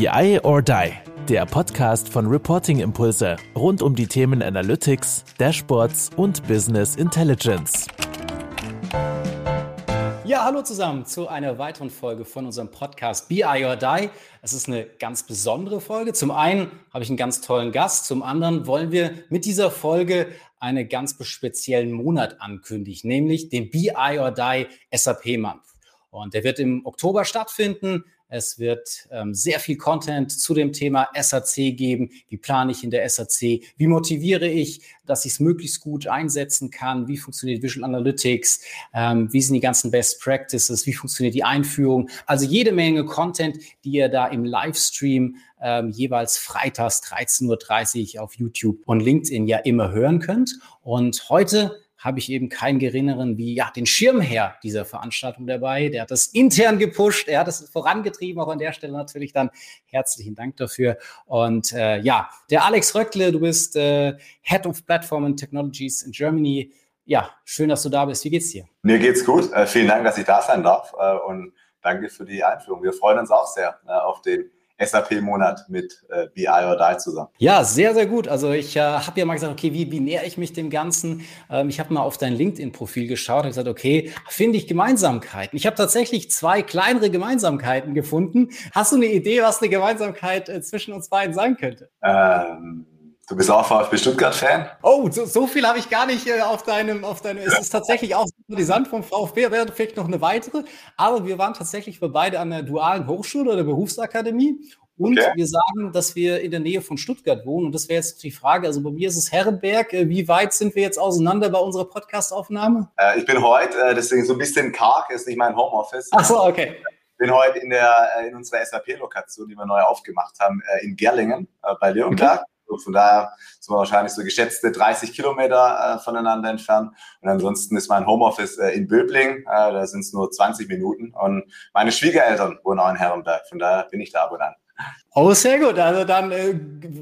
BI or Die, der Podcast von Reporting Impulse rund um die Themen Analytics, Dashboards und Business Intelligence. Ja, hallo zusammen zu einer weiteren Folge von unserem Podcast BI or Die. Es ist eine ganz besondere Folge. Zum einen habe ich einen ganz tollen Gast, zum anderen wollen wir mit dieser Folge einen ganz speziellen Monat ankündigen, nämlich den BI or Die SAP Month. Und der wird im Oktober stattfinden. Es wird ähm, sehr viel Content zu dem Thema SAC geben. Wie plane ich in der SAC? Wie motiviere ich, dass ich es möglichst gut einsetzen kann? Wie funktioniert Visual Analytics? Ähm, wie sind die ganzen Best Practices? Wie funktioniert die Einführung? Also jede Menge Content, die ihr da im Livestream ähm, jeweils freitags 13.30 Uhr auf YouTube und LinkedIn ja immer hören könnt. Und heute habe ich eben keinen geringeren wie ja den Schirmherr dieser Veranstaltung dabei. Der hat das intern gepusht, er hat es vorangetrieben. Auch an der Stelle natürlich dann herzlichen Dank dafür. Und äh, ja, der Alex Röckle, du bist äh, Head of Platform and Technologies in Germany. Ja, schön, dass du da bist. Wie geht's dir? Mir geht's gut. Äh, vielen Dank, dass ich da sein darf. Äh, und danke für die Einführung. Wir freuen uns auch sehr äh, auf den SAP-Monat mit äh, BI or Die zusammen. Ja, sehr, sehr gut. Also ich äh, habe ja mal gesagt, okay, wie, wie nähere ich mich dem Ganzen? Ähm, ich habe mal auf dein LinkedIn-Profil geschaut und gesagt, okay, finde ich Gemeinsamkeiten. Ich habe tatsächlich zwei kleinere Gemeinsamkeiten gefunden. Hast du eine Idee, was eine Gemeinsamkeit äh, zwischen uns beiden sein könnte? Ähm Du bist auch VfB Stuttgart-Fan? Oh, so, so viel habe ich gar nicht äh, auf deinem, auf deinem. Es ist tatsächlich auch Sympathisant vom VfB, wäre vielleicht noch eine weitere. Aber wir waren tatsächlich für beide an der dualen Hochschule oder Berufsakademie. Und okay. wir sagen, dass wir in der Nähe von Stuttgart wohnen. Und das wäre jetzt die Frage. Also bei mir ist es Herrenberg. Äh, wie weit sind wir jetzt auseinander bei unserer Podcast-Aufnahme? Äh, ich bin heute, äh, deswegen so ein bisschen karg, ist nicht mein Homeoffice. Ach so, okay. Ich bin heute in, der, äh, in unserer SAP-Lokation, die wir neu aufgemacht haben, in Gerlingen bei Leonberg. Okay. Von daher sind wir wahrscheinlich so geschätzte 30 Kilometer äh, voneinander entfernt. Und ansonsten ist mein Homeoffice äh, in Böbling. Äh, da sind es nur 20 Minuten. Und meine Schwiegereltern wohnen auch in Herrenberg. Von daher bin ich da ab und an. Oh, sehr gut. Also dann äh,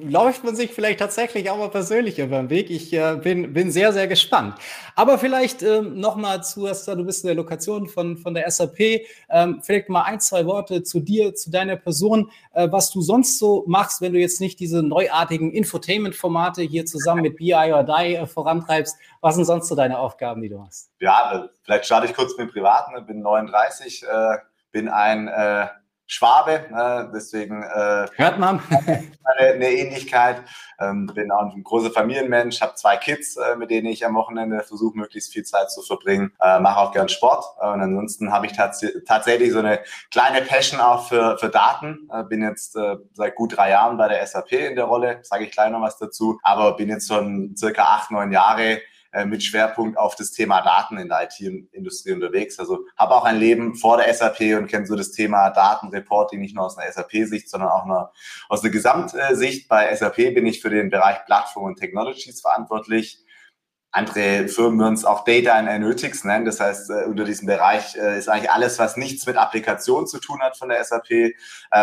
läuft man sich vielleicht tatsächlich auch mal persönlich über den Weg. Ich äh, bin, bin sehr, sehr gespannt. Aber vielleicht ähm, nochmal zu, du bist in der Lokation von, von der SAP. Ähm, vielleicht mal ein, zwei Worte zu dir, zu deiner Person, äh, was du sonst so machst, wenn du jetzt nicht diese neuartigen Infotainment-Formate hier zusammen mit BI or Die äh, vorantreibst. Was sind sonst so deine Aufgaben, die du hast? Ja, vielleicht starte ich kurz mit dem Privaten. Bin 39, äh, bin ein äh, Schwabe, ne? deswegen äh, hört man eine, eine Ähnlichkeit. Ähm, bin auch ein großer Familienmensch, habe zwei Kids, äh, mit denen ich am Wochenende versuche, möglichst viel Zeit zu verbringen. Äh, Mache auch gern Sport äh, und ansonsten habe ich tats tatsächlich so eine kleine Passion auch für, für Daten. Äh, bin jetzt äh, seit gut drei Jahren bei der SAP in der Rolle, sage ich gleich noch was dazu, aber bin jetzt schon circa acht, neun Jahre äh, mit Schwerpunkt auf das Thema Daten in der IT-Industrie unterwegs. Also habe auch ein Leben vor der SAP und kenne so das Thema Datenreporting nicht nur aus einer SAP-Sicht, sondern auch noch aus der Gesamtsicht. Bei SAP bin ich für den Bereich Plattform und Technologies verantwortlich. Andere Firmen würden es auch Data and Analytics nennen. Das heißt, äh, unter diesem Bereich äh, ist eigentlich alles, was nichts mit Applikation zu tun hat von der SAP.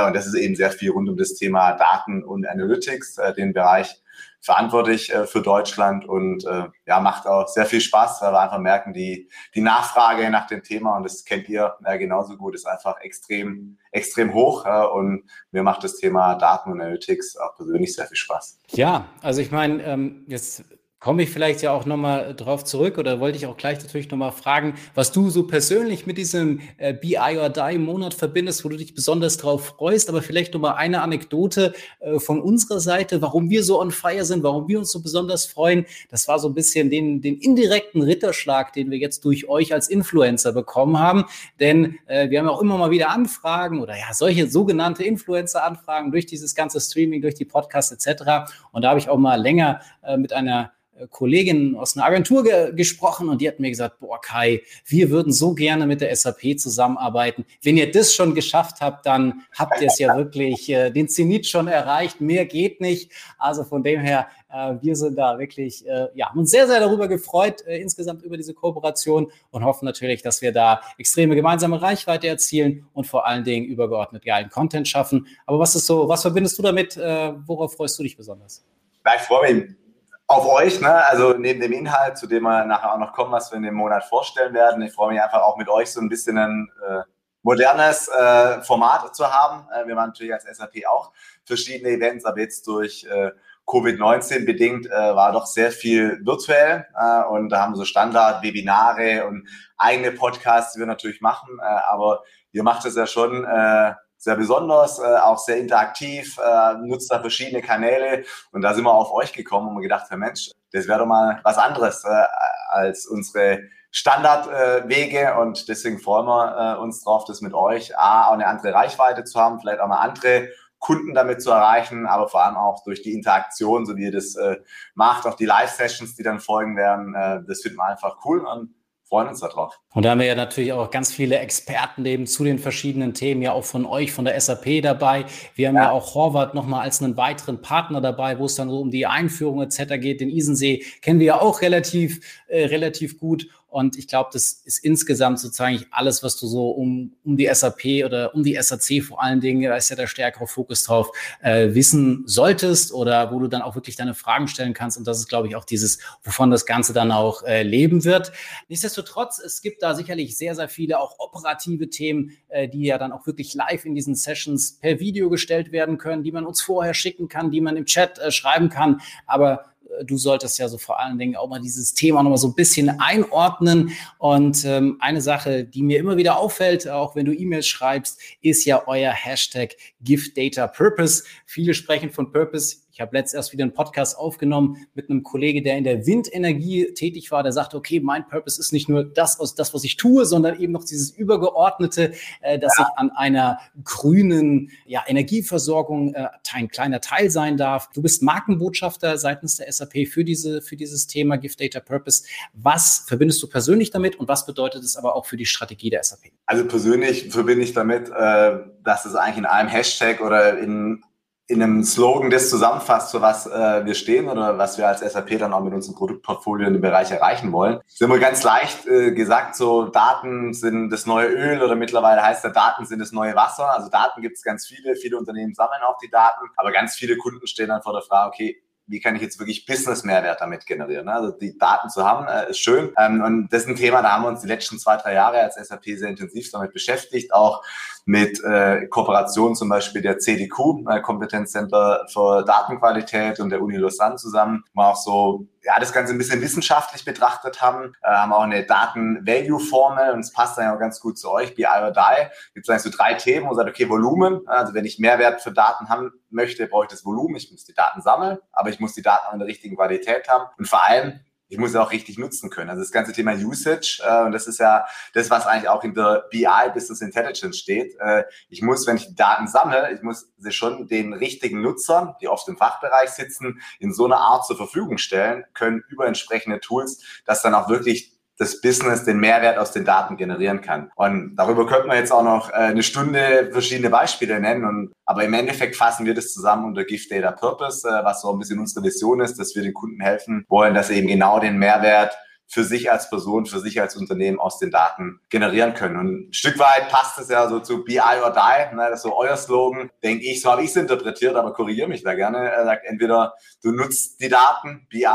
Und das ist eben sehr viel rund um das Thema Daten und Analytics. Den Bereich verantwortlich äh, für Deutschland und äh, ja, macht auch sehr viel Spaß, weil wir einfach merken, die, die Nachfrage nach dem Thema, und das kennt ihr ja, genauso gut, ist einfach extrem, extrem hoch. Äh, und mir macht das Thema Daten und Analytics auch persönlich sehr viel Spaß. Ja, also ich meine, ähm, jetzt komme ich vielleicht ja auch nochmal drauf zurück oder wollte ich auch gleich natürlich nochmal fragen, was du so persönlich mit diesem äh, BI or Die Monat verbindest, wo du dich besonders drauf freust, aber vielleicht nochmal eine Anekdote äh, von unserer Seite, warum wir so on fire sind, warum wir uns so besonders freuen. Das war so ein bisschen den, den indirekten Ritterschlag, den wir jetzt durch euch als Influencer bekommen haben, denn äh, wir haben auch immer mal wieder Anfragen oder ja, solche sogenannte Influencer-Anfragen durch dieses ganze Streaming, durch die Podcasts etc. Und da habe ich auch mal länger äh, mit einer äh, Kollegin aus einer Agentur ge gesprochen und die hat mir gesagt, boah Kai, wir würden so gerne mit der SAP zusammenarbeiten. Wenn ihr das schon geschafft habt, dann habt ihr es ja wirklich äh, den Zenit schon erreicht. Mehr geht nicht. Also von dem her, äh, wir sind da wirklich, äh, ja, uns sehr, sehr darüber gefreut, äh, insgesamt über diese Kooperation und hoffen natürlich, dass wir da extreme gemeinsame Reichweite erzielen und vor allen Dingen übergeordnet geilen Content schaffen. Aber was ist so, was verbindest du damit? Äh, worauf freust du dich besonders? Ich freue mich auf euch, ne? also neben dem Inhalt, zu dem wir nachher auch noch kommen, was wir in dem Monat vorstellen werden. Ich freue mich einfach auch mit euch so ein bisschen einen, äh, modernes äh, Format zu haben. Äh, wir waren natürlich als SAP auch verschiedene Events, aber jetzt durch äh, Covid-19 bedingt äh, war doch sehr viel virtuell äh, und da haben wir so Standard-Webinare und eigene Podcasts, die wir natürlich machen, äh, aber ihr macht es ja schon äh, sehr besonders, äh, auch sehr interaktiv, äh, nutzt da verschiedene Kanäle. Und da sind wir auf euch gekommen und wir gedacht, Herr Mensch, das wäre doch mal was anderes äh, als unsere Standardwege. Und deswegen freuen wir äh, uns drauf, das mit euch A, auch eine andere Reichweite zu haben, vielleicht auch mal andere Kunden damit zu erreichen, aber vor allem auch durch die Interaktion, so wie ihr das äh, macht, auch die Live-Sessions, die dann folgen werden, äh, das finden wir einfach cool. Und freuen uns darauf. Und da haben wir ja natürlich auch ganz viele Experten eben zu den verschiedenen Themen, ja auch von euch, von der SAP dabei. Wir haben ja, ja auch Horvath nochmal als einen weiteren Partner dabei, wo es dann so um die Einführung etc. geht. Den Isensee kennen wir ja auch relativ, äh, relativ gut. Und ich glaube, das ist insgesamt sozusagen alles, was du so um, um die SAP oder um die SAC vor allen Dingen, da ist ja der stärkere Fokus drauf, äh, wissen solltest oder wo du dann auch wirklich deine Fragen stellen kannst. Und das ist, glaube ich, auch dieses, wovon das Ganze dann auch äh, leben wird. Nichtsdestotrotz, es gibt da sicherlich sehr, sehr viele auch operative Themen, äh, die ja dann auch wirklich live in diesen Sessions per Video gestellt werden können, die man uns vorher schicken kann, die man im Chat äh, schreiben kann. Aber du solltest ja so vor allen Dingen auch mal dieses Thema nochmal so ein bisschen einordnen. Und ähm, eine Sache, die mir immer wieder auffällt, auch wenn du E-Mails schreibst, ist ja euer Hashtag Give Data Purpose. Viele sprechen von Purpose. Ich habe letztens erst wieder einen Podcast aufgenommen mit einem Kollege, der in der Windenergie tätig war. Der sagte, okay, mein Purpose ist nicht nur das, das was ich tue, sondern eben noch dieses übergeordnete, äh, dass ja. ich an einer grünen ja, Energieversorgung äh, ein kleiner Teil sein darf. Du bist Markenbotschafter seitens der SAP für, diese, für dieses Thema Give Data Purpose. Was verbindest du persönlich damit und was bedeutet es aber auch für die Strategie der SAP? Also persönlich verbinde ich damit, äh, dass es eigentlich in einem Hashtag oder in in einem Slogan das zusammenfasst, für was äh, wir stehen oder was wir als SAP dann auch mit unserem Produktportfolio in dem Bereich erreichen wollen. Das ist immer ganz leicht äh, gesagt, so Daten sind das neue Öl oder mittlerweile heißt ja, Daten sind das neue Wasser. Also Daten gibt es ganz viele, viele Unternehmen sammeln auch die Daten, aber ganz viele Kunden stehen dann vor der Frage, okay, wie kann ich jetzt wirklich Business-Mehrwert damit generieren? Also die Daten zu haben, äh, ist schön. Ähm, und das ist ein Thema, da haben wir uns die letzten zwei, drei Jahre als SAP sehr intensiv damit beschäftigt, auch mit äh, Kooperation zum Beispiel der CDQ, äh, Kompetenzcenter für Datenqualität und der Uni Lausanne zusammen, wo auch so ja, das Ganze ein bisschen wissenschaftlich betrachtet haben, äh, haben auch eine Daten-Value-Formel und es passt dann ja auch ganz gut zu euch, BI or Die. Gibt es eigentlich so drei Themen, wo man sagt, okay, Volumen, also wenn ich Mehrwert für Daten haben möchte, brauche ich das Volumen, ich muss die Daten sammeln, aber ich muss die Daten auch in der richtigen Qualität haben und vor allem ich muss auch richtig nutzen können. Also das ganze Thema Usage, äh, und das ist ja das, was eigentlich auch hinter BI, Business Intelligence steht. Äh, ich muss, wenn ich Daten sammle, ich muss sie schon den richtigen Nutzern, die oft im Fachbereich sitzen, in so einer Art zur Verfügung stellen können über entsprechende Tools, dass dann auch wirklich das Business den Mehrwert aus den Daten generieren kann. Und darüber könnte man jetzt auch noch äh, eine Stunde verschiedene Beispiele nennen. Und, aber im Endeffekt fassen wir das zusammen unter Gift Data Purpose, äh, was so ein bisschen unsere Vision ist, dass wir den Kunden helfen wollen, dass sie eben genau den Mehrwert für sich als Person, für sich als Unternehmen aus den Daten generieren können. Und ein Stück weit passt es ja so zu BI or Die, ne, das ist so euer Slogan, denke ich, so habe ich es interpretiert, aber korrigiere mich da gerne. Er sagt entweder du nutzt die Daten, BI,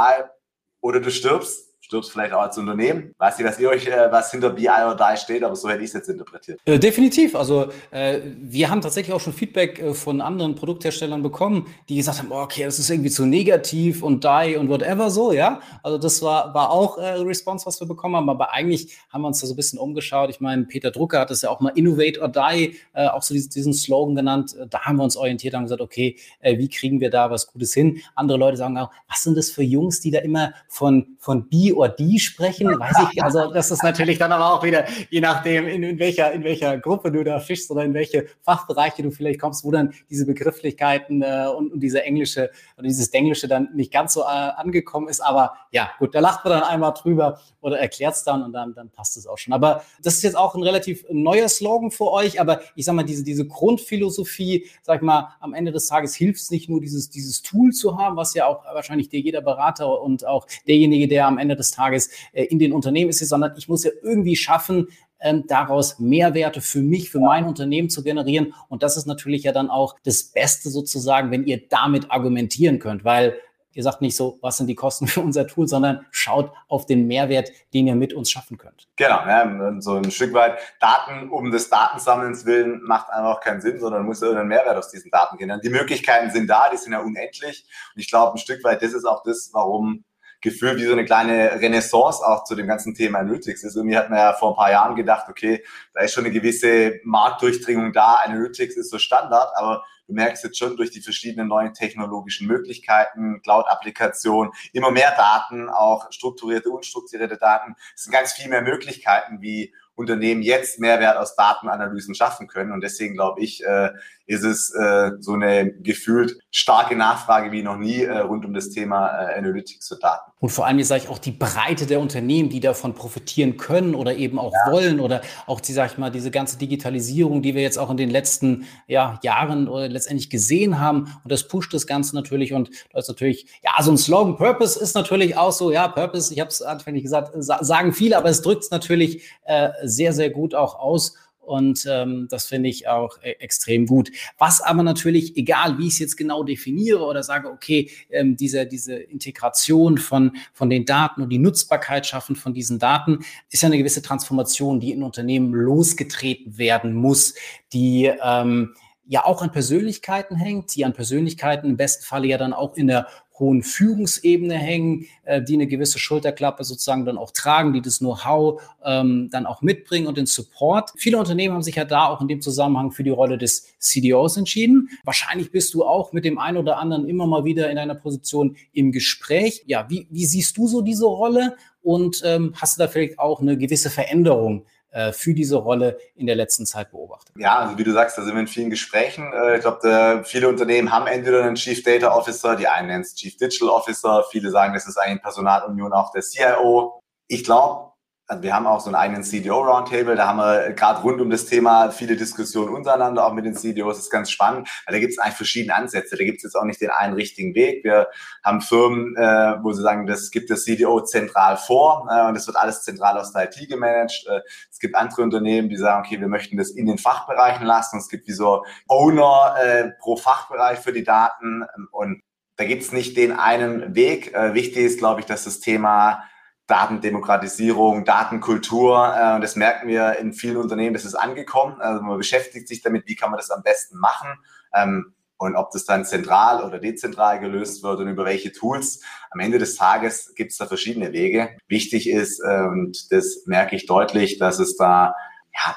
oder du stirbst stirbst vielleicht auch als Unternehmen. Weiß nicht, was ihr euch, äh, was hinter BI or Die steht, aber so hätte ich es jetzt interpretiert. Äh, definitiv. Also äh, wir haben tatsächlich auch schon Feedback äh, von anderen Produktherstellern bekommen, die gesagt haben, oh, okay, das ist irgendwie zu negativ und Die und whatever so, ja. Also das war, war auch äh, Response, was wir bekommen haben, aber eigentlich haben wir uns da so ein bisschen umgeschaut. Ich meine, Peter Drucker hat es ja auch mal Innovate or Die, äh, auch so diesen, diesen Slogan genannt. Da haben wir uns orientiert und gesagt, okay, äh, wie kriegen wir da was Gutes hin? Andere Leute sagen auch, was sind das für Jungs, die da immer von, von Bi or die sprechen, weiß ich, also das ist natürlich dann aber auch wieder, je nachdem, in, in, welcher, in welcher Gruppe du da fischst oder in welche Fachbereiche du vielleicht kommst, wo dann diese Begrifflichkeiten äh, und, und diese englische oder dieses Denglische dann nicht ganz so äh, angekommen ist. Aber ja, gut, da lacht man dann einmal drüber oder erklärt es dann und dann, dann passt es auch schon. Aber das ist jetzt auch ein relativ neuer Slogan für euch, aber ich sag mal, diese, diese Grundphilosophie, sag ich mal, am Ende des Tages hilft es nicht nur, dieses, dieses Tool zu haben, was ja auch wahrscheinlich dir jeder Berater und auch derjenige, der am Ende des Tages äh, in den Unternehmen ist, sondern ich muss ja irgendwie schaffen, ähm, daraus Mehrwerte für mich, für mein Unternehmen zu generieren. Und das ist natürlich ja dann auch das Beste sozusagen, wenn ihr damit argumentieren könnt, weil ihr sagt nicht so, was sind die Kosten für unser Tool, sondern schaut auf den Mehrwert, den ihr mit uns schaffen könnt. Genau, ja, so ein Stück weit Daten um des Datensammelns willen macht einfach keinen Sinn, sondern muss irgendeinen Mehrwert aus diesen Daten generieren. Die Möglichkeiten sind da, die sind ja unendlich. Und ich glaube, ein Stück weit, das ist auch das, warum gefühlt wie so eine kleine Renaissance auch zu dem ganzen Thema Analytics ist. Irgendwie hat man ja vor ein paar Jahren gedacht, okay, da ist schon eine gewisse Marktdurchdringung da, Analytics ist so Standard, aber du merkst jetzt schon durch die verschiedenen neuen technologischen Möglichkeiten, Cloud-Applikationen, immer mehr Daten, auch strukturierte, unstrukturierte Daten. Es sind ganz viel mehr Möglichkeiten, wie Unternehmen jetzt Mehrwert aus Datenanalysen schaffen können. Und deswegen glaube ich, äh, ist es äh, so eine gefühlt starke Nachfrage wie noch nie äh, rund um das Thema Analytics und Daten. Und vor allem, wie sage ich, auch die Breite der Unternehmen, die davon profitieren können oder eben auch ja. wollen oder auch die, sag ich mal, diese ganze Digitalisierung, die wir jetzt auch in den letzten ja, Jahren oder letztendlich gesehen haben. Und das pusht das Ganze natürlich. Und da ist natürlich, ja, so ein Slogan Purpose ist natürlich auch so, ja, Purpose, ich habe es anfänglich gesagt, sagen viele, aber es drückt es natürlich äh, sehr, sehr gut auch aus. Und ähm, das finde ich auch e extrem gut. Was aber natürlich, egal wie ich es jetzt genau definiere oder sage, okay, ähm, diese, diese Integration von, von den Daten und die Nutzbarkeit schaffen von diesen Daten, ist ja eine gewisse Transformation, die in Unternehmen losgetreten werden muss, die ähm, ja auch an Persönlichkeiten hängt, die an Persönlichkeiten im besten Falle ja dann auch in der hohen Führungsebene hängen, äh, die eine gewisse Schulterklappe sozusagen dann auch tragen, die das Know-how ähm, dann auch mitbringen und den Support. Viele Unternehmen haben sich ja da auch in dem Zusammenhang für die Rolle des CDOs entschieden. Wahrscheinlich bist du auch mit dem einen oder anderen immer mal wieder in einer Position im Gespräch. Ja, wie, wie siehst du so diese Rolle und ähm, hast du da vielleicht auch eine gewisse Veränderung für diese Rolle in der letzten Zeit beobachtet? Ja, also wie du sagst, da sind wir in vielen Gesprächen. Äh, ich glaube, viele Unternehmen haben entweder einen Chief Data Officer, die einen nennen es Chief Digital Officer, viele sagen, das ist eigentlich Personalunion auch der CIO. Ich glaube, also wir haben auch so einen eigenen CDO-Roundtable, da haben wir gerade rund um das Thema viele Diskussionen untereinander, auch mit den CDOs, das ist ganz spannend, weil da gibt es eigentlich verschiedene Ansätze, da gibt es jetzt auch nicht den einen richtigen Weg. Wir haben Firmen, äh, wo sie sagen, das gibt das CDO zentral vor äh, und das wird alles zentral aus der IT gemanagt. Äh, es gibt andere Unternehmen, die sagen, okay, wir möchten das in den Fachbereichen lassen. Es gibt wie so Owner äh, pro Fachbereich für die Daten und da gibt es nicht den einen Weg. Äh, wichtig ist, glaube ich, dass das Thema Datendemokratisierung, Datenkultur. Äh, das merken wir in vielen Unternehmen, das ist angekommen. Also man beschäftigt sich damit, wie kann man das am besten machen. Ähm, und ob das dann zentral oder dezentral gelöst wird und über welche Tools. Am Ende des Tages gibt es da verschiedene Wege. Wichtig ist, äh, und das merke ich deutlich, dass es da ja,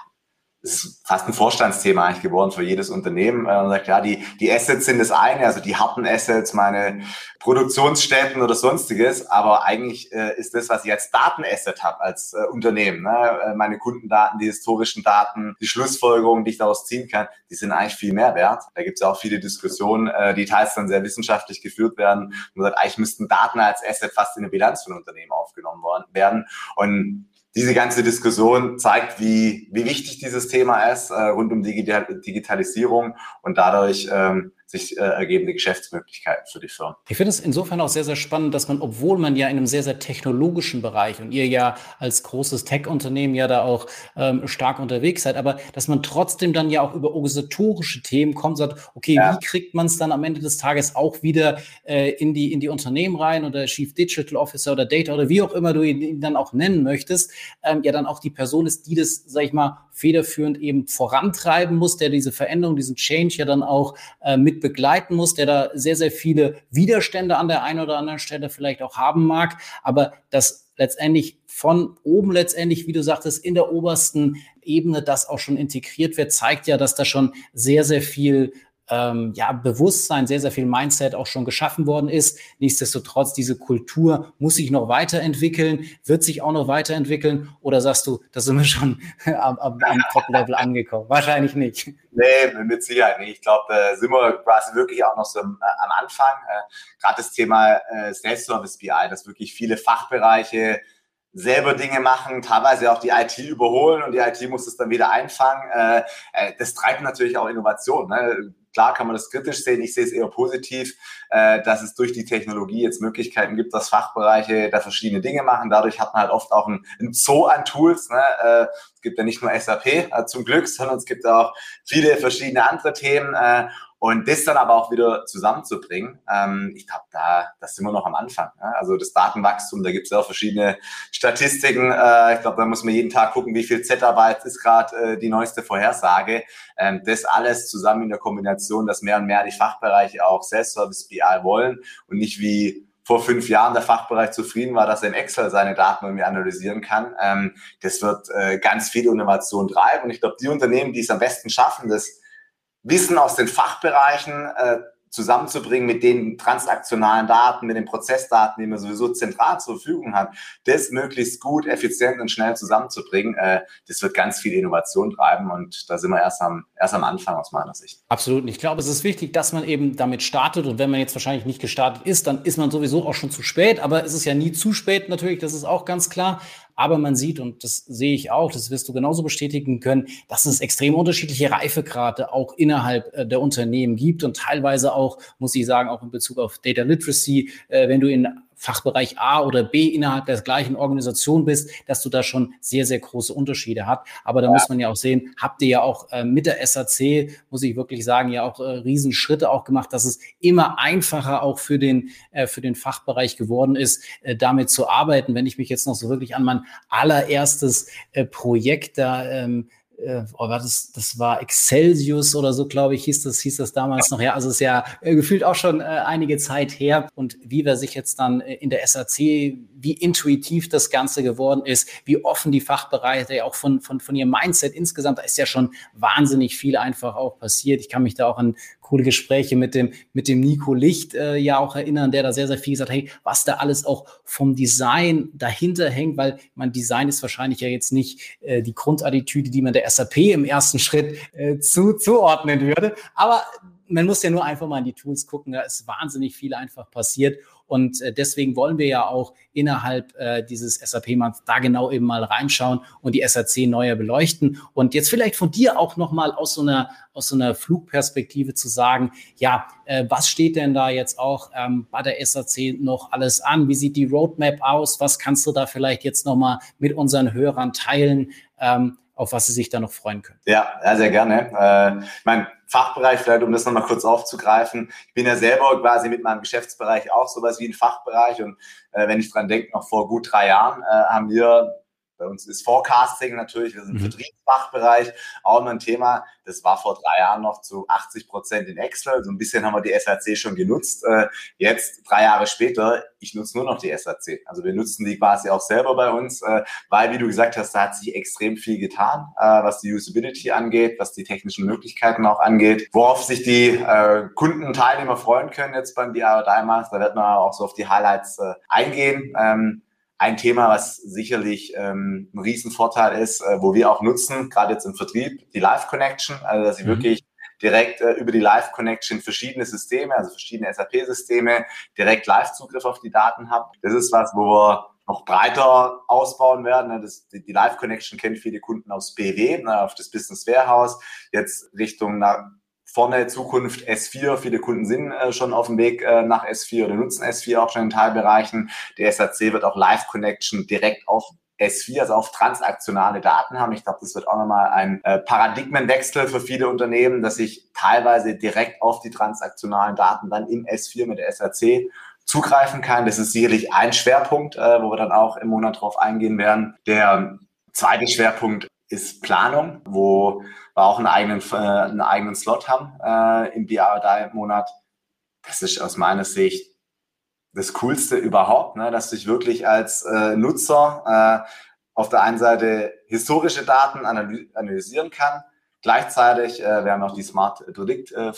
es ist fast ein Vorstandsthema eigentlich geworden für jedes Unternehmen. Man sagt, ja, die, die Assets sind das eine, also die harten Assets, meine Produktionsstätten oder sonstiges, aber eigentlich äh, ist das, was ich als Datenasset habe, als äh, Unternehmen, ne? Äh, meine Kundendaten, die historischen Daten, die Schlussfolgerungen, die ich daraus ziehen kann, die sind eigentlich viel mehr wert. Da gibt es auch viele Diskussionen, äh, die teils dann sehr wissenschaftlich geführt werden. Man sagt, eigentlich müssten Daten als Asset fast in eine Bilanz von Unternehmen aufgenommen worden werden. Und diese ganze Diskussion zeigt, wie, wie wichtig dieses Thema ist äh, rund um Digital Digitalisierung und dadurch ähm, sich äh, ergebende Geschäftsmöglichkeiten für die Firmen. Ich finde es insofern auch sehr, sehr spannend, dass man, obwohl man ja in einem sehr, sehr technologischen Bereich und ihr ja als großes Tech-Unternehmen ja da auch ähm, stark unterwegs seid, aber dass man trotzdem dann ja auch über organisatorische Themen kommt, sagt, okay, ja. wie kriegt man es dann am Ende des Tages auch wieder äh, in, die, in die Unternehmen rein oder Chief Digital Officer oder Data oder wie auch immer du ihn, dann auch nennen möchtest, ähm, ja dann auch die Person ist, die das, sag ich mal, federführend eben vorantreiben muss, der diese Veränderung, diesen Change ja dann auch äh, mit begleiten muss, der da sehr, sehr viele Widerstände an der einen oder anderen Stelle vielleicht auch haben mag, aber das letztendlich von oben letztendlich, wie du sagtest, in der obersten Ebene das auch schon integriert wird, zeigt ja, dass da schon sehr, sehr viel ähm, ja, Bewusstsein, sehr, sehr viel Mindset auch schon geschaffen worden ist. Nichtsdestotrotz, diese Kultur muss sich noch weiterentwickeln, wird sich auch noch weiterentwickeln oder sagst du, da sind wir schon am, am, am Top-Level angekommen? Wahrscheinlich nicht. Nee, mit Sicherheit nicht. Ich glaube, da sind wir quasi wirklich auch noch so am, äh, am Anfang. Äh, Gerade das Thema äh, Self-Service BI, dass wirklich viele Fachbereiche selber Dinge machen, teilweise auch die IT überholen und die IT muss es dann wieder einfangen. Äh, äh, das treibt natürlich auch Innovation. Ne? Klar kann man das kritisch sehen, ich sehe es eher positiv, äh, dass es durch die Technologie jetzt Möglichkeiten gibt, dass Fachbereiche da verschiedene Dinge machen. Dadurch hat man halt oft auch ein, ein Zoo an Tools. Ne? Äh, es gibt ja nicht nur SAP äh, zum Glück, sondern es gibt auch viele verschiedene andere Themen. Und das dann aber auch wieder zusammenzubringen, ähm, ich glaube, da das sind wir noch am Anfang. Ne? Also das Datenwachstum, da gibt es ja auch verschiedene Statistiken. Äh, ich glaube, da muss man jeden Tag gucken, wie viel Zettabyte ist gerade äh, die neueste Vorhersage. Ähm, das alles zusammen in der Kombination, dass mehr und mehr die Fachbereiche auch Self-Service BI wollen und nicht wie vor fünf Jahren der Fachbereich zufrieden war, dass er in Excel seine Daten irgendwie analysieren kann. Ähm, das wird äh, ganz viel Innovation treiben. Und ich glaube, die Unternehmen, die es am besten schaffen, das Wissen aus den Fachbereichen äh, zusammenzubringen mit den transaktionalen Daten, mit den Prozessdaten, die man sowieso zentral zur Verfügung hat, das möglichst gut, effizient und schnell zusammenzubringen, äh, das wird ganz viel Innovation treiben und da sind wir erst am, erst am Anfang aus meiner Sicht. Absolut. Ich glaube, es ist wichtig, dass man eben damit startet und wenn man jetzt wahrscheinlich nicht gestartet ist, dann ist man sowieso auch schon zu spät, aber es ist ja nie zu spät natürlich, das ist auch ganz klar. Aber man sieht, und das sehe ich auch, das wirst du genauso bestätigen können, dass es extrem unterschiedliche Reifegrade auch innerhalb äh, der Unternehmen gibt und teilweise auch, muss ich sagen, auch in Bezug auf Data Literacy, äh, wenn du in Fachbereich A oder B innerhalb der gleichen Organisation bist, dass du da schon sehr, sehr große Unterschiede hast. Aber da ja. muss man ja auch sehen, habt ihr ja auch äh, mit der SAC, muss ich wirklich sagen, ja auch äh, Riesenschritte auch gemacht, dass es immer einfacher auch für den, äh, für den Fachbereich geworden ist, äh, damit zu arbeiten. Wenn ich mich jetzt noch so wirklich an mein allererstes äh, Projekt da ähm, äh, oh, das, das war Excelsius oder so, glaube ich, hieß das, hieß das damals noch. Ja, also es ist ja äh, gefühlt auch schon äh, einige Zeit her. Und wie wir sich jetzt dann äh, in der SAC, wie intuitiv das Ganze geworden ist, wie offen die Fachbereiche auch von, von, von ihrem Mindset insgesamt, da ist ja schon wahnsinnig viel einfach auch passiert. Ich kann mich da auch an coole Gespräche mit dem, mit dem Nico Licht äh, ja auch erinnern, der da sehr, sehr viel gesagt hat, hey, was da alles auch vom Design dahinter hängt, weil mein Design ist wahrscheinlich ja jetzt nicht äh, die Grundattitüde, die man der SAP im ersten Schritt äh, zu, zuordnen würde. Aber man muss ja nur einfach mal in die Tools gucken, da ist wahnsinnig viel einfach passiert. Und äh, deswegen wollen wir ja auch innerhalb äh, dieses SAP-Months da genau eben mal reinschauen und die SAC neuer beleuchten. Und jetzt vielleicht von dir auch nochmal aus so einer, aus so einer Flugperspektive zu sagen, ja, äh, was steht denn da jetzt auch ähm, bei der SAC noch alles an? Wie sieht die Roadmap aus? Was kannst du da vielleicht jetzt nochmal mit unseren Hörern teilen? Ähm, auf was sie sich da noch freuen können. Ja, sehr gerne. Äh, ich meine, Fachbereich, vielleicht um das nochmal kurz aufzugreifen. Ich bin ja selber quasi mit meinem Geschäftsbereich auch sowas wie ein Fachbereich und äh, wenn ich dran denke, noch vor gut drei Jahren äh, haben wir bei uns ist Forecasting natürlich, wir sind mhm. Vertriebsfachbereich, auch immer ein Thema. Das war vor drei Jahren noch zu 80 Prozent in Excel. So ein bisschen haben wir die SAC schon genutzt. Äh, jetzt, drei Jahre später, ich nutze nur noch die SAC. Also wir nutzen die quasi auch selber bei uns, äh, weil, wie du gesagt hast, da hat sich extrem viel getan, äh, was die Usability angeht, was die technischen Möglichkeiten auch angeht, worauf sich die Kunden und Teilnehmer freuen können jetzt beim BI Master. Da wird man auch so auf die Highlights eingehen. Ein Thema, was sicherlich ähm, ein Riesenvorteil ist, äh, wo wir auch nutzen, gerade jetzt im Vertrieb, die Live Connection, also dass ich mhm. wirklich direkt äh, über die Live Connection verschiedene Systeme, also verschiedene SAP-Systeme, direkt Live-Zugriff auf die Daten habe. Das ist was, wo wir noch breiter ausbauen werden. Ne, das, die, die Live Connection kennt viele Kunden aus BW, ne, auf das Business Warehouse, jetzt Richtung nach vorne Zukunft S4. Viele Kunden sind äh, schon auf dem Weg äh, nach S4 oder nutzen S4 auch schon in Teilbereichen. Der SAC wird auch Live Connection direkt auf S4, also auf transaktionale Daten haben. Ich glaube, das wird auch nochmal ein äh, Paradigmenwechsel für viele Unternehmen, dass ich teilweise direkt auf die transaktionalen Daten dann im S4 mit der SAC zugreifen kann. Das ist sicherlich ein Schwerpunkt, äh, wo wir dann auch im Monat drauf eingehen werden. Der zweite Schwerpunkt ist Planung, wo wir auch einen eigenen, äh, einen eigenen Slot haben äh, im BRDI-Monat. Das ist aus meiner Sicht das Coolste überhaupt, ne? dass ich wirklich als äh, Nutzer äh, auf der einen Seite historische Daten analysieren kann, Gleichzeitig, äh, wir haben auch die Smart Predict äh,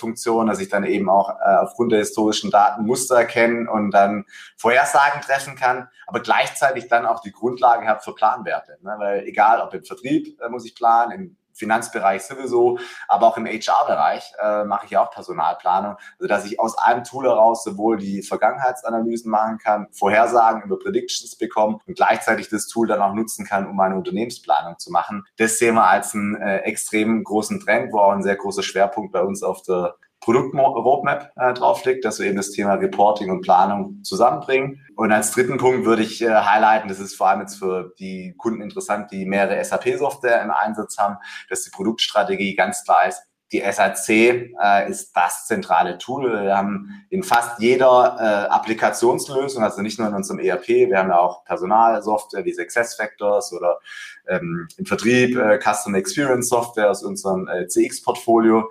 dass ich dann eben auch äh, aufgrund der historischen Daten Muster erkennen und dann Vorhersagen treffen kann, aber gleichzeitig dann auch die Grundlage habe für Planwerte. Ne? Weil egal, ob im Vertrieb äh, muss ich planen, im Finanzbereich sowieso, aber auch im HR-Bereich äh, mache ich auch Personalplanung, also dass ich aus einem Tool heraus sowohl die Vergangenheitsanalysen machen kann, Vorhersagen über Predictions bekommen und gleichzeitig das Tool dann auch nutzen kann, um meine Unternehmensplanung zu machen. Das sehen wir als einen äh, extrem großen Trend, wo auch ein sehr großer Schwerpunkt bei uns auf der Produktroadmap äh, drauf liegt, dass wir eben das Thema Reporting und Planung zusammenbringen. Und als dritten Punkt würde ich äh, highlighten, das ist vor allem jetzt für die Kunden interessant, die mehrere SAP-Software im Einsatz haben, dass die Produktstrategie ganz klar ist, die SAC äh, ist das zentrale Tool. Wir haben in fast jeder äh, Applikationslösung, also nicht nur in unserem ERP, wir haben ja auch Personalsoftware wie SuccessFactors oder ähm, im Vertrieb äh, Customer Experience Software aus unserem äh, CX-Portfolio.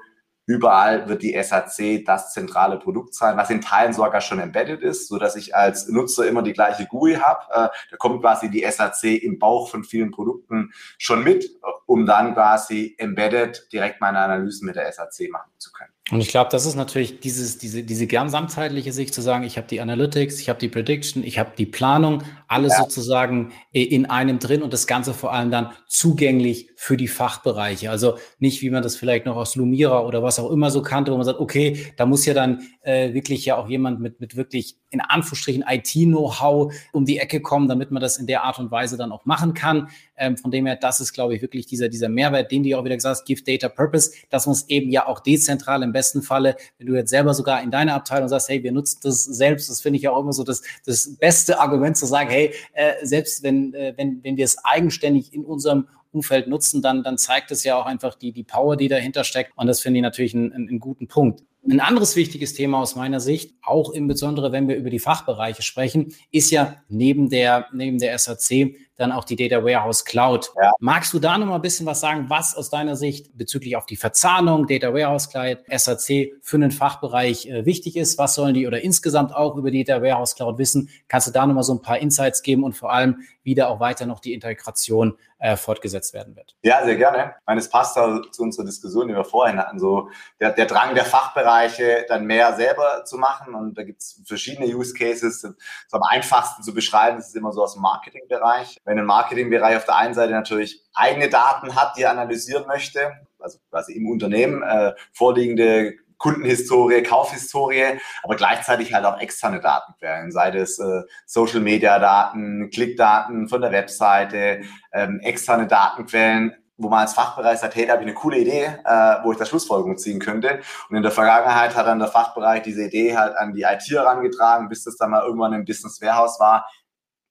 Überall wird die SAC das zentrale Produkt sein, was in Teilen sogar schon embedded ist, so dass ich als Nutzer immer die gleiche GUI habe. Äh, da kommt quasi die SAC im Bauch von vielen Produkten schon mit, um dann quasi embedded direkt meine Analysen mit der SAC machen zu können. Und ich glaube, das ist natürlich dieses, diese, diese gesamtheitliche Sicht zu sagen, ich habe die Analytics, ich habe die Prediction, ich habe die Planung, alles ja. sozusagen in einem drin und das Ganze vor allem dann zugänglich für die Fachbereiche. Also nicht, wie man das vielleicht noch aus Lumira oder was auch immer so kannte, wo man sagt, okay, da muss ja dann äh, wirklich ja auch jemand mit, mit wirklich in Anführungsstrichen IT-Know-how um die Ecke kommen, damit man das in der Art und Weise dann auch machen kann. Ähm, von dem her, das ist, glaube ich, wirklich dieser, dieser Mehrwert, den du auch wieder gesagt hast, Give Data Purpose, dass man es eben ja auch dezentral im besten Falle, wenn du jetzt selber sogar in deiner Abteilung sagst, hey, wir nutzen das selbst, das finde ich ja auch immer so das, das beste Argument zu sagen, hey, äh, selbst wenn, äh, wenn, wenn wir es eigenständig in unserem Umfeld nutzen, dann, dann zeigt es ja auch einfach die, die Power, die dahinter steckt. Und das finde ich natürlich einen, einen guten Punkt. Ein anderes wichtiges Thema aus meiner Sicht, auch im Besonderen, wenn wir über die Fachbereiche sprechen, ist ja neben der, neben der SAC dann auch die Data Warehouse Cloud. Ja. Magst du da noch mal ein bisschen was sagen, was aus deiner Sicht bezüglich auf die Verzahnung Data Warehouse Cloud, SAC für einen Fachbereich äh, wichtig ist? Was sollen die oder insgesamt auch über die Data Warehouse Cloud wissen? Kannst du da noch mal so ein paar Insights geben und vor allem, wie da auch weiter noch die Integration äh, fortgesetzt werden wird? Ja, sehr gerne. Ich meine, es passt auch zu unserer Diskussion, die wir vorhin hatten. So der, der Drang der Fachbereiche, dann mehr selber zu machen. Und da gibt es verschiedene Use Cases. Das am einfachsten zu beschreiben, das ist immer so aus dem Marketingbereich wenn ein Marketingbereich auf der einen Seite natürlich eigene Daten hat, die er analysieren möchte, also quasi im Unternehmen äh, vorliegende Kundenhistorie, Kaufhistorie, aber gleichzeitig halt auch externe Datenquellen, sei das äh, Social Media Daten, Klickdaten von der Webseite, ähm, externe Datenquellen, wo man als Fachbereich sagt, hey, da habe ich eine coole Idee, äh, wo ich da Schlussfolgerungen ziehen könnte. Und in der Vergangenheit hat dann der Fachbereich diese Idee halt an die IT herangetragen, bis das dann mal irgendwann im Business Warehouse war,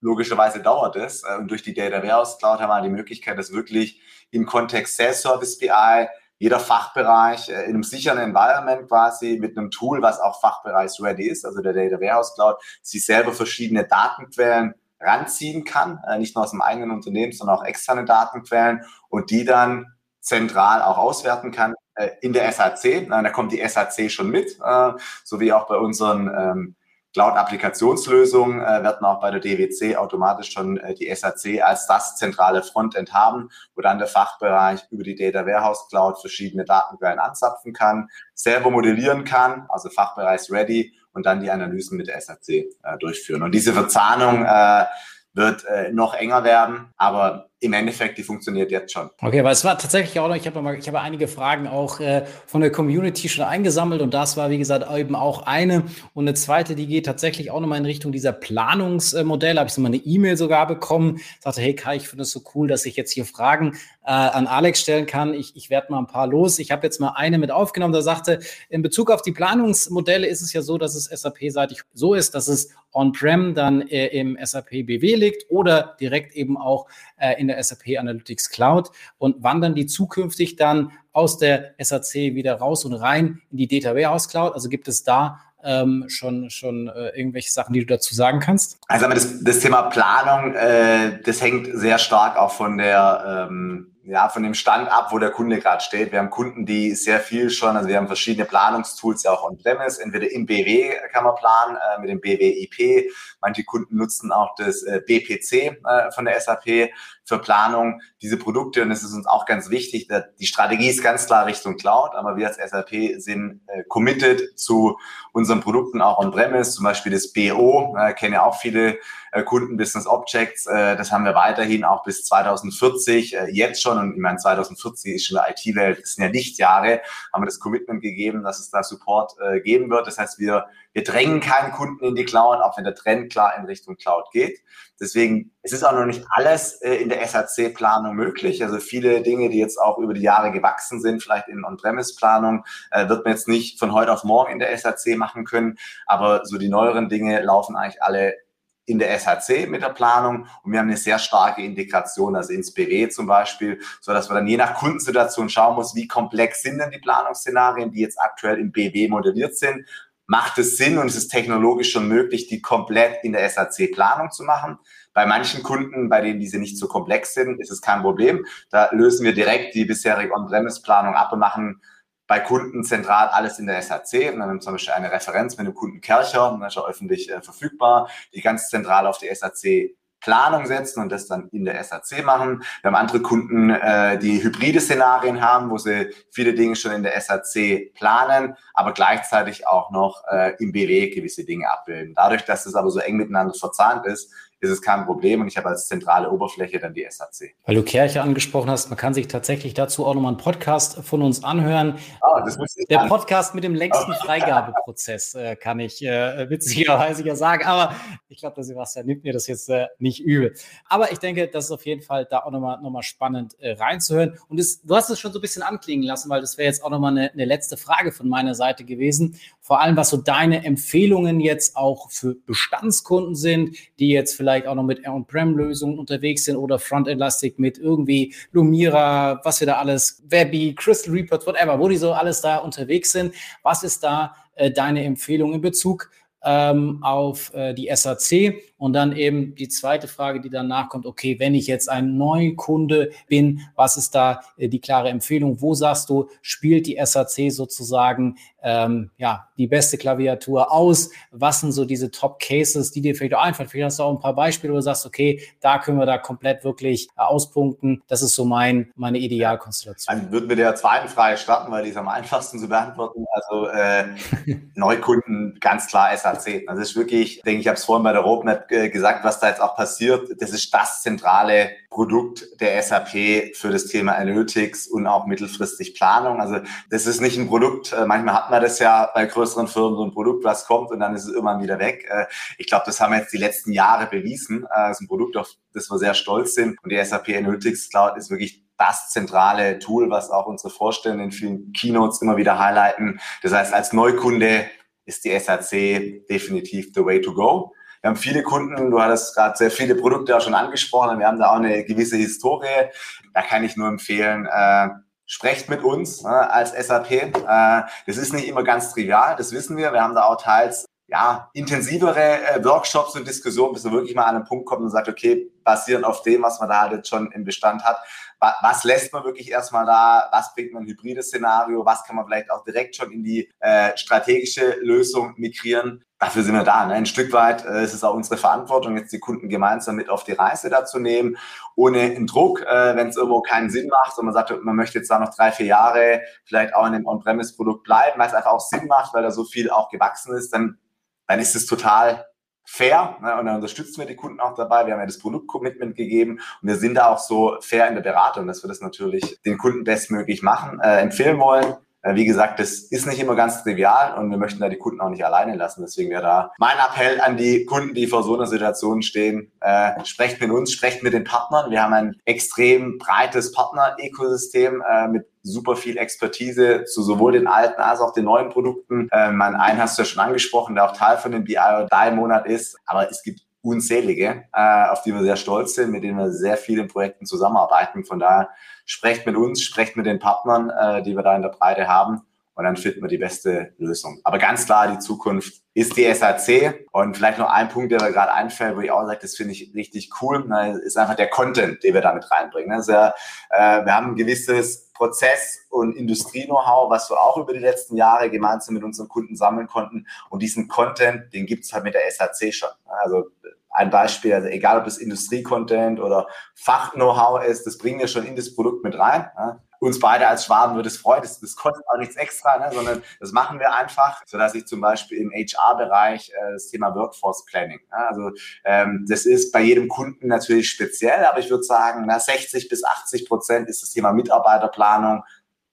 logischerweise dauert es. Äh, und durch die Data Warehouse Cloud haben wir die Möglichkeit, das wirklich im Kontext Sales Service BI, jeder Fachbereich äh, in einem sicheren Environment quasi mit einem Tool, was auch fachbereichs-ready ist, also der Data Warehouse Cloud, sich selber verschiedene Datenquellen ranziehen kann, äh, nicht nur aus dem eigenen Unternehmen, sondern auch externe Datenquellen und die dann zentral auch auswerten kann in der SAC. Da kommt die SAC schon mit, so wie auch bei unseren ähm, Cloud-Applikationslösungen äh, werden auch bei der DWC automatisch schon äh, die SAC als das zentrale Frontend haben, wo dann der Fachbereich über die Data Warehouse Cloud verschiedene Datenquellen anzapfen kann, selber modellieren kann, also Fachbereich ready und dann die Analysen mit der SAC äh, durchführen. Und diese Verzahnung äh, wird äh, noch enger werden, aber im Endeffekt, die funktioniert jetzt schon. Okay, aber es war tatsächlich auch noch, ich habe mal, ich habe einige Fragen auch äh, von der Community schon eingesammelt und das war, wie gesagt, eben auch eine. Und eine zweite, die geht tatsächlich auch nochmal in Richtung dieser Planungsmodelle. Habe ich so mal eine E-Mail sogar bekommen, sagte, hey Kai, ich finde es so cool, dass ich jetzt hier Fragen äh, an Alex stellen kann. Ich, ich werde mal ein paar los. Ich habe jetzt mal eine mit aufgenommen, da sagte, in Bezug auf die Planungsmodelle ist es ja so, dass es SAP-seitig so ist, dass es on-prem dann äh, im SAP BW liegt oder direkt eben auch äh, in der SAP Analytics Cloud und wandern die zukünftig dann aus der SAC wieder raus und rein in die Data Warehouse Cloud? Also gibt es da ähm, schon, schon äh, irgendwelche Sachen, die du dazu sagen kannst? Also das, das Thema Planung, äh, das hängt sehr stark auch von der ähm ja, von dem Stand ab, wo der Kunde gerade steht. Wir haben Kunden, die sehr viel schon, also wir haben verschiedene Planungstools ja auch on-premise. Entweder im BW kann man planen, äh, mit dem BWIP. Manche Kunden nutzen auch das äh, BPC äh, von der SAP für Planung. Diese Produkte, und es ist uns auch ganz wichtig, die Strategie ist ganz klar Richtung Cloud, aber wir als SAP sind äh, committed zu unseren Produkten auch on-premise, zum Beispiel das BO, äh, kennen ja auch viele äh, Kunden Business Objects. Äh, das haben wir weiterhin auch bis 2040 äh, jetzt schon. Und ich meine, 2040 ist schon der IT-Welt, das sind ja Lichtjahre, haben wir das Commitment gegeben, dass es da Support äh, geben wird. Das heißt, wir, wir drängen keinen Kunden in die Cloud, auch wenn der Trend klar in Richtung Cloud geht. Deswegen, es ist auch noch nicht alles äh, in der SAC-Planung möglich. Also viele Dinge, die jetzt auch über die Jahre gewachsen sind, vielleicht in On-Premise-Planung, äh, wird man jetzt nicht von heute auf morgen in der SAC machen können. Aber so die neueren Dinge laufen eigentlich alle in der SHC mit der Planung und wir haben eine sehr starke Integration, also ins BW zum Beispiel, so dass man dann je nach Kundensituation schauen muss, wie komplex sind denn die Planungsszenarien, die jetzt aktuell im BW modelliert sind. Macht es Sinn und ist es technologisch schon möglich, die komplett in der SAC-Planung zu machen? Bei manchen Kunden, bei denen diese nicht so komplex sind, ist es kein Problem. Da lösen wir direkt die bisherige On-Premise-Planung ab und machen bei Kunden zentral alles in der SHC. Und dann haben wir zum Beispiel eine Referenz mit dem Kunden Kercher, und das ist ja öffentlich äh, verfügbar, die ganz zentral auf die SHC Planung setzen und das dann in der SAC machen. Wir haben andere Kunden, äh, die hybride Szenarien haben, wo sie viele Dinge schon in der SAC planen, aber gleichzeitig auch noch äh, im BW gewisse Dinge abbilden. Dadurch, dass es aber so eng miteinander verzahnt ist, ist es kein Problem und ich habe als zentrale Oberfläche dann die SAC. Weil du Kirche angesprochen hast, man kann sich tatsächlich dazu auch nochmal einen Podcast von uns anhören. Oh, Der an. Podcast mit dem längsten oh. Freigabeprozess, äh, kann ich äh, witzigerweise ja sagen. Aber ich glaube, der Sebastian nimmt mir das jetzt äh, nicht übel. Aber ich denke, das ist auf jeden Fall da auch nochmal noch mal spannend äh, reinzuhören. Und es, du hast es schon so ein bisschen anklingen lassen, weil das wäre jetzt auch nochmal eine, eine letzte Frage von meiner Seite gewesen. Vor allem, was so deine Empfehlungen jetzt auch für Bestandskunden sind, die jetzt vielleicht vielleicht auch noch mit On-Prem-Lösungen unterwegs sind oder Front-Elastic mit irgendwie Lumira, was wir da alles, Webby, Crystal Report, whatever, wo die so alles da unterwegs sind. Was ist da äh, deine Empfehlung in Bezug ähm, auf äh, die SAC? Und dann eben die zweite Frage, die danach kommt, okay, wenn ich jetzt ein Neukunde bin, was ist da äh, die klare Empfehlung? Wo sagst du, spielt die SAC sozusagen ähm, ja, die beste Klaviatur aus? Was sind so diese Top-Cases, die dir vielleicht auch einfallen? Vielleicht hast du auch ein paar Beispiele, wo du sagst, okay, da können wir da komplett wirklich äh, auspunkten. Das ist so mein, meine Idealkonstellation. Dann würden wir der zweiten Frage starten, weil die ist am einfachsten zu beantworten. Also äh, Neukunden, ganz klar SAC. Das ist wirklich, denke ich, habe es vorhin bei der Roadmap äh, gesagt, was da jetzt auch passiert. Das ist das zentrale Produkt der SAP für das Thema Analytics und auch mittelfristig Planung. Also das ist nicht ein Produkt, äh, manchmal hat man das ja bei größeren Firmen, so ein Produkt, was kommt und dann ist es irgendwann wieder weg. Äh, ich glaube, das haben wir jetzt die letzten Jahre bewiesen. Das ist ein Produkt, auf das wir sehr stolz sind. Und die SAP Analytics Cloud ist wirklich das zentrale Tool, was auch unsere Vorstellenden in vielen Keynotes immer wieder highlighten. Das heißt, als Neukunde ist die SAC definitiv the way to go. Wir haben viele Kunden, du hattest gerade sehr viele Produkte auch schon angesprochen, wir haben da auch eine gewisse Historie. Da kann ich nur empfehlen, äh, sprecht mit uns äh, als SAP. Äh, das ist nicht immer ganz trivial, das wissen wir. Wir haben da auch teils ja, intensivere äh, Workshops und Diskussionen, bis man wirklich mal an einen Punkt kommt und sagt, okay, basierend auf dem, was man da halt jetzt schon im Bestand hat, wa was lässt man wirklich erstmal da, was bringt man ein hybrides Szenario, was kann man vielleicht auch direkt schon in die äh, strategische Lösung migrieren dafür sind wir da. Ne? Ein Stück weit äh, ist es auch unsere Verantwortung, jetzt die Kunden gemeinsam mit auf die Reise dazu nehmen, ohne einen Druck, äh, wenn es irgendwo keinen Sinn macht und man sagt, man möchte jetzt da noch drei, vier Jahre vielleicht auch in dem On-Premise-Produkt bleiben, weil es einfach auch Sinn macht, weil da so viel auch gewachsen ist, dann, dann ist es total fair ne? und dann unterstützen wir die Kunden auch dabei. Wir haben ja das Produktcommitment gegeben und wir sind da auch so fair in der Beratung, dass wir das natürlich den Kunden bestmöglich machen, äh, empfehlen wollen. Äh, wie gesagt, das ist nicht immer ganz trivial und wir möchten da die Kunden auch nicht alleine lassen. Deswegen wäre da mein Appell an die Kunden, die vor so einer Situation stehen, äh, sprecht mit uns, sprecht mit den Partnern. Wir haben ein extrem breites Partner-Ökosystem äh, mit super viel Expertise zu sowohl den alten als auch den neuen Produkten. Äh, mein einen hast du ja schon angesprochen, der auch Teil von dem BI oder DI-Monat ist. Aber es gibt unzählige, äh, auf die wir sehr stolz sind, mit denen wir sehr viel in Projekten zusammenarbeiten. Von daher sprecht mit uns, sprecht mit den Partnern, äh, die wir da in der Breite haben und dann finden wir die beste Lösung. Aber ganz klar, die Zukunft ist die SAC. Und vielleicht noch ein Punkt, der mir gerade einfällt, wo ich auch sage, das finde ich richtig cool, ist einfach der Content, den wir damit reinbringen. Also, äh, wir haben ein gewisses Prozess- und Industrie-Know-how, was wir auch über die letzten Jahre gemeinsam mit unseren Kunden sammeln konnten. Und diesen Content, den gibt's halt mit der SAC schon. Also ein Beispiel, also egal ob es Industrie-Content oder Fach-Know-how ist, das bringen wir schon in das Produkt mit rein. Uns beide als Schwaben würde es freuen, das, das kostet auch nichts extra, ne, sondern das machen wir einfach, sodass ich zum Beispiel im HR-Bereich äh, das Thema Workforce Planning, ja, also ähm, das ist bei jedem Kunden natürlich speziell, aber ich würde sagen, na, 60 bis 80 Prozent ist das Thema Mitarbeiterplanung,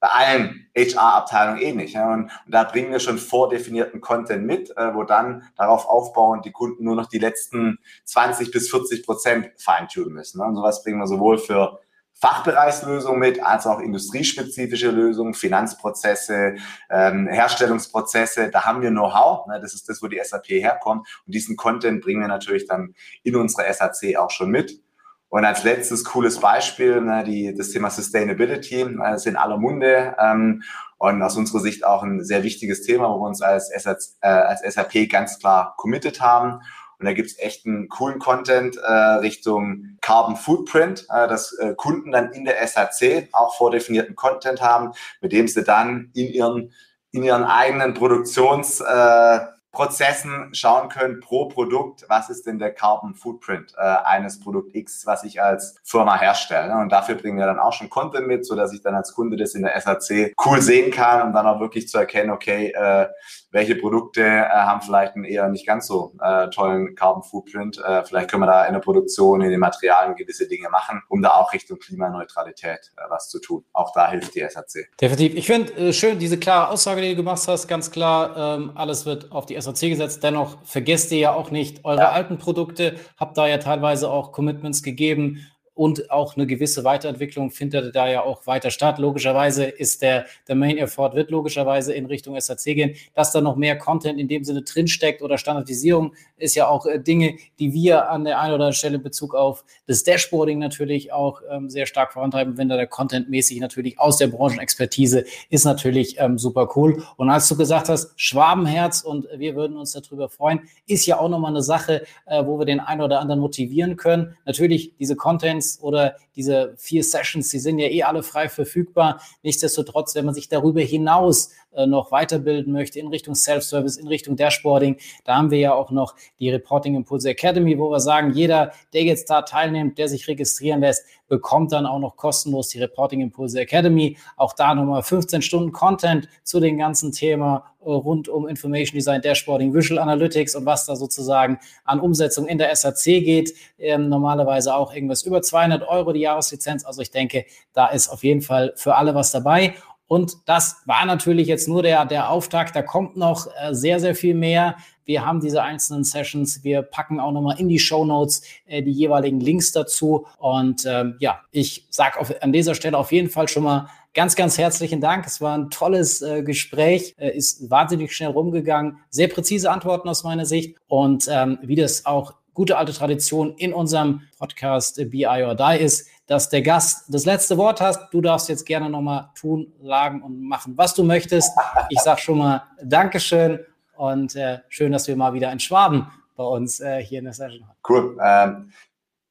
bei allen HR-Abteilungen ähnlich. Ja. Und, und, da bringen wir schon vordefinierten Content mit, äh, wo dann darauf aufbauend die Kunden nur noch die letzten 20 bis 40 Prozent feintunen müssen. Ne. Und sowas bringen wir sowohl für Fachbereichslösungen mit, als auch industriespezifische Lösungen, Finanzprozesse, ähm, Herstellungsprozesse. Da haben wir Know-how. Ne? Das ist das, wo die SAP herkommt. Und diesen Content bringen wir natürlich dann in unsere SAC auch schon mit. Und als letztes cooles Beispiel, ne, die, das Thema Sustainability äh, ist in aller Munde ähm, und aus unserer Sicht auch ein sehr wichtiges Thema, wo wir uns als, SAP, äh, als SAP ganz klar committed haben. Und da gibt's echt einen coolen Content äh, Richtung Carbon Footprint, äh, dass äh, Kunden dann in der SAC auch vordefinierten Content haben, mit dem sie dann in ihren, in ihren eigenen Produktions... Äh, Prozessen schauen können pro Produkt, was ist denn der Carbon Footprint äh, eines Produkt X, was ich als Firma herstelle. Und dafür bringen wir dann auch schon Content mit, so dass ich dann als Kunde das in der SAC cool sehen kann und dann auch wirklich zu erkennen, okay, äh, welche Produkte äh, haben vielleicht einen eher nicht ganz so äh, tollen Carbon Footprint. Äh, vielleicht können wir da in der Produktion, in den Materialien gewisse Dinge machen, um da auch Richtung Klimaneutralität äh, was zu tun. Auch da hilft die SAC. Definitiv. Ich finde äh, schön diese klare Aussage, die du gemacht hast, ganz klar, ähm, alles wird auf die SAC gesetzt. Dennoch vergesst ihr ja auch nicht eure ja. alten Produkte, habt da ja teilweise auch Commitments gegeben und auch eine gewisse Weiterentwicklung findet da ja auch weiter statt. Logischerweise ist der, der Main Effort wird logischerweise in Richtung SAC gehen, dass da noch mehr Content in dem Sinne drinsteckt oder Standardisierung ist ja auch äh, Dinge, die wir an der einen oder anderen Stelle in Bezug auf das Dashboarding natürlich auch ähm, sehr stark vorantreiben, wenn da der Content mäßig natürlich aus der Branchenexpertise ist natürlich ähm, super cool. Und als du gesagt hast, Schwabenherz und wir würden uns darüber freuen, ist ja auch nochmal eine Sache, äh, wo wir den einen oder anderen motivieren können. Natürlich diese Content Events oder diese vier Sessions, die sind ja eh alle frei verfügbar. Nichtsdestotrotz, wenn man sich darüber hinaus äh, noch weiterbilden möchte in Richtung Self-Service, in Richtung Dashboarding, da haben wir ja auch noch die Reporting Impulse Academy, wo wir sagen, jeder, der jetzt da teilnimmt, der sich registrieren lässt, bekommt dann auch noch kostenlos die Reporting Impulse Academy. Auch da nochmal 15 Stunden Content zu dem ganzen Thema äh, rund um Information Design, Dashboarding, Visual Analytics und was da sozusagen an Umsetzung in der SAC geht. Ähm, normalerweise auch irgendwas über 200 Euro die Jahreslizenz. Also ich denke, da ist auf jeden Fall für alle was dabei. Und das war natürlich jetzt nur der, der Auftakt. Da kommt noch äh, sehr, sehr viel mehr. Wir haben diese einzelnen Sessions. Wir packen auch nochmal in die Show Notes äh, die jeweiligen Links dazu. Und ähm, ja, ich sage an dieser Stelle auf jeden Fall schon mal ganz, ganz herzlichen Dank. Es war ein tolles äh, Gespräch, äh, ist wahnsinnig schnell rumgegangen. Sehr präzise Antworten aus meiner Sicht. Und ähm, wie das auch gute alte Tradition in unserem Podcast äh, BI or Die ist, dass der Gast das letzte Wort hast. Du darfst jetzt gerne nochmal tun, lagen und machen, was du möchtest. Ich sage schon mal Dankeschön und äh, schön, dass wir mal wieder in Schwaben bei uns äh, hier in der Session haben. Cool. Ähm,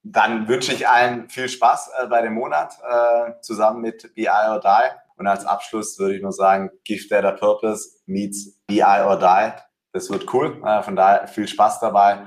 dann wünsche ich allen viel Spaß äh, bei dem Monat äh, zusammen mit BI or Die. Und als Abschluss würde ich nur sagen, Give Data Purpose meets BI or Die. Das wird cool. Äh, von daher viel Spaß dabei